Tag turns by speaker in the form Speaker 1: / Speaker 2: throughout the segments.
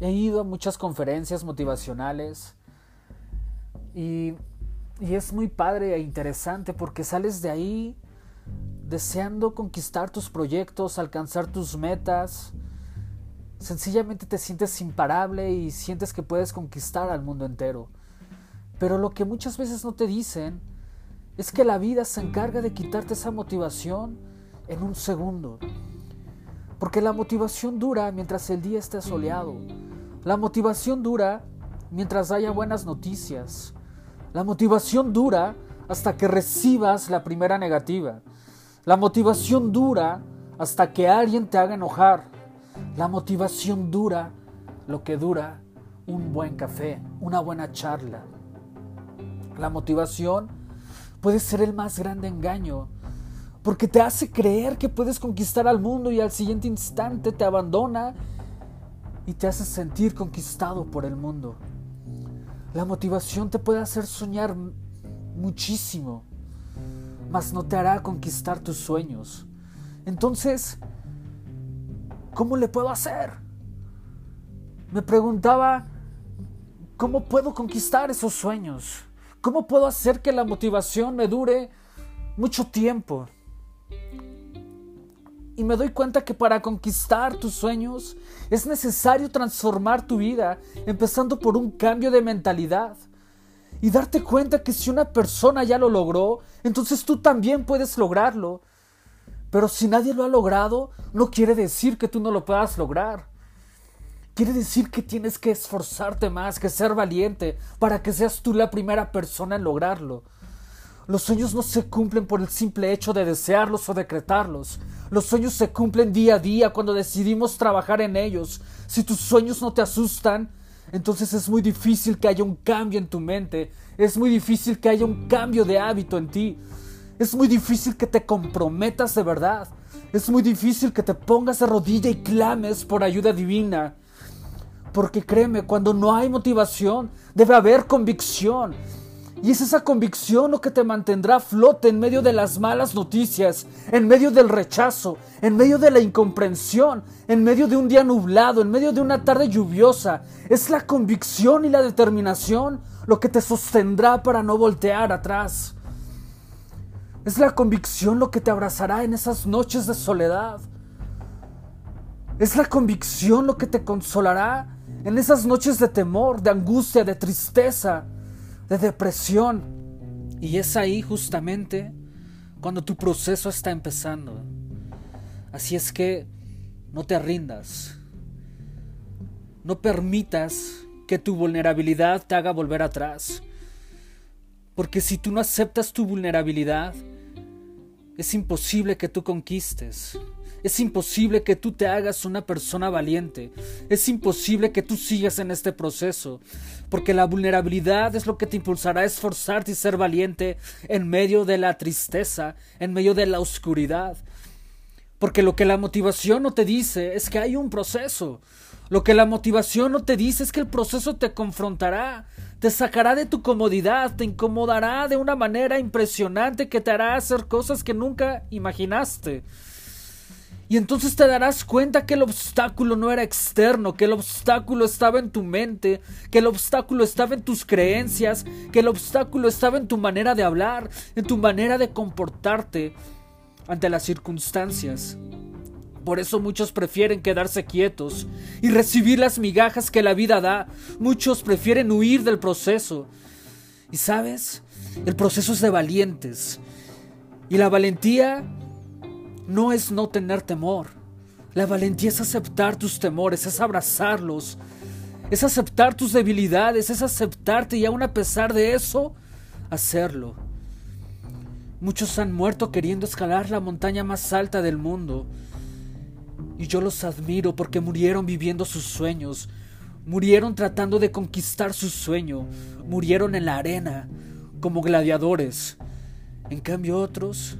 Speaker 1: he ido a muchas conferencias motivacionales y, y es muy padre e interesante porque sales de ahí deseando conquistar tus proyectos, alcanzar tus metas. Sencillamente te sientes imparable y sientes que puedes conquistar al mundo entero. Pero lo que muchas veces no te dicen es que la vida se encarga de quitarte esa motivación en un segundo. Porque la motivación dura mientras el día esté soleado. La motivación dura mientras haya buenas noticias. La motivación dura hasta que recibas la primera negativa. La motivación dura hasta que alguien te haga enojar. La motivación dura lo que dura un buen café, una buena charla. La motivación puede ser el más grande engaño, porque te hace creer que puedes conquistar al mundo y al siguiente instante te abandona y te hace sentir conquistado por el mundo. La motivación te puede hacer soñar muchísimo, mas no te hará conquistar tus sueños. Entonces, ¿cómo le puedo hacer? Me preguntaba, ¿cómo puedo conquistar esos sueños? ¿Cómo puedo hacer que la motivación me dure mucho tiempo? Y me doy cuenta que para conquistar tus sueños es necesario transformar tu vida, empezando por un cambio de mentalidad. Y darte cuenta que si una persona ya lo logró, entonces tú también puedes lograrlo. Pero si nadie lo ha logrado, no quiere decir que tú no lo puedas lograr. Quiere decir que tienes que esforzarte más, que ser valiente, para que seas tú la primera persona en lograrlo. Los sueños no se cumplen por el simple hecho de desearlos o decretarlos. Los sueños se cumplen día a día cuando decidimos trabajar en ellos. Si tus sueños no te asustan, entonces es muy difícil que haya un cambio en tu mente. Es muy difícil que haya un cambio de hábito en ti. Es muy difícil que te comprometas de verdad. Es muy difícil que te pongas de rodilla y clames por ayuda divina. Porque créeme, cuando no hay motivación, debe haber convicción. Y es esa convicción lo que te mantendrá a flote en medio de las malas noticias, en medio del rechazo, en medio de la incomprensión, en medio de un día nublado, en medio de una tarde lluviosa. Es la convicción y la determinación lo que te sostendrá para no voltear atrás. Es la convicción lo que te abrazará en esas noches de soledad. Es la convicción lo que te consolará en esas noches de temor, de angustia, de tristeza, de depresión. Y es ahí justamente cuando tu proceso está empezando. Así es que no te rindas. No permitas que tu vulnerabilidad te haga volver atrás. Porque si tú no aceptas tu vulnerabilidad, es imposible que tú conquistes. Es imposible que tú te hagas una persona valiente. Es imposible que tú sigas en este proceso. Porque la vulnerabilidad es lo que te impulsará a esforzarte y ser valiente en medio de la tristeza, en medio de la oscuridad. Porque lo que la motivación no te dice es que hay un proceso. Lo que la motivación no te dice es que el proceso te confrontará, te sacará de tu comodidad, te incomodará de una manera impresionante que te hará hacer cosas que nunca imaginaste. Y entonces te darás cuenta que el obstáculo no era externo, que el obstáculo estaba en tu mente, que el obstáculo estaba en tus creencias, que el obstáculo estaba en tu manera de hablar, en tu manera de comportarte ante las circunstancias. Por eso muchos prefieren quedarse quietos y recibir las migajas que la vida da. Muchos prefieren huir del proceso. Y sabes, el proceso es de valientes. Y la valentía no es no tener temor. La valentía es aceptar tus temores, es abrazarlos, es aceptar tus debilidades, es aceptarte y aún a pesar de eso, hacerlo. Muchos han muerto queriendo escalar la montaña más alta del mundo. Y yo los admiro porque murieron viviendo sus sueños, murieron tratando de conquistar su sueño, murieron en la arena como gladiadores. En cambio otros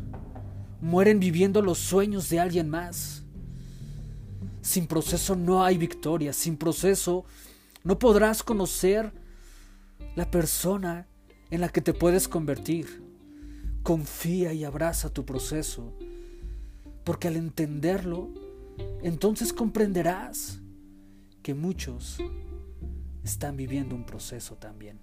Speaker 1: mueren viviendo los sueños de alguien más. Sin proceso no hay victoria, sin proceso no podrás conocer la persona en la que te puedes convertir. Confía y abraza tu proceso, porque al entenderlo, entonces comprenderás que muchos están viviendo un proceso también.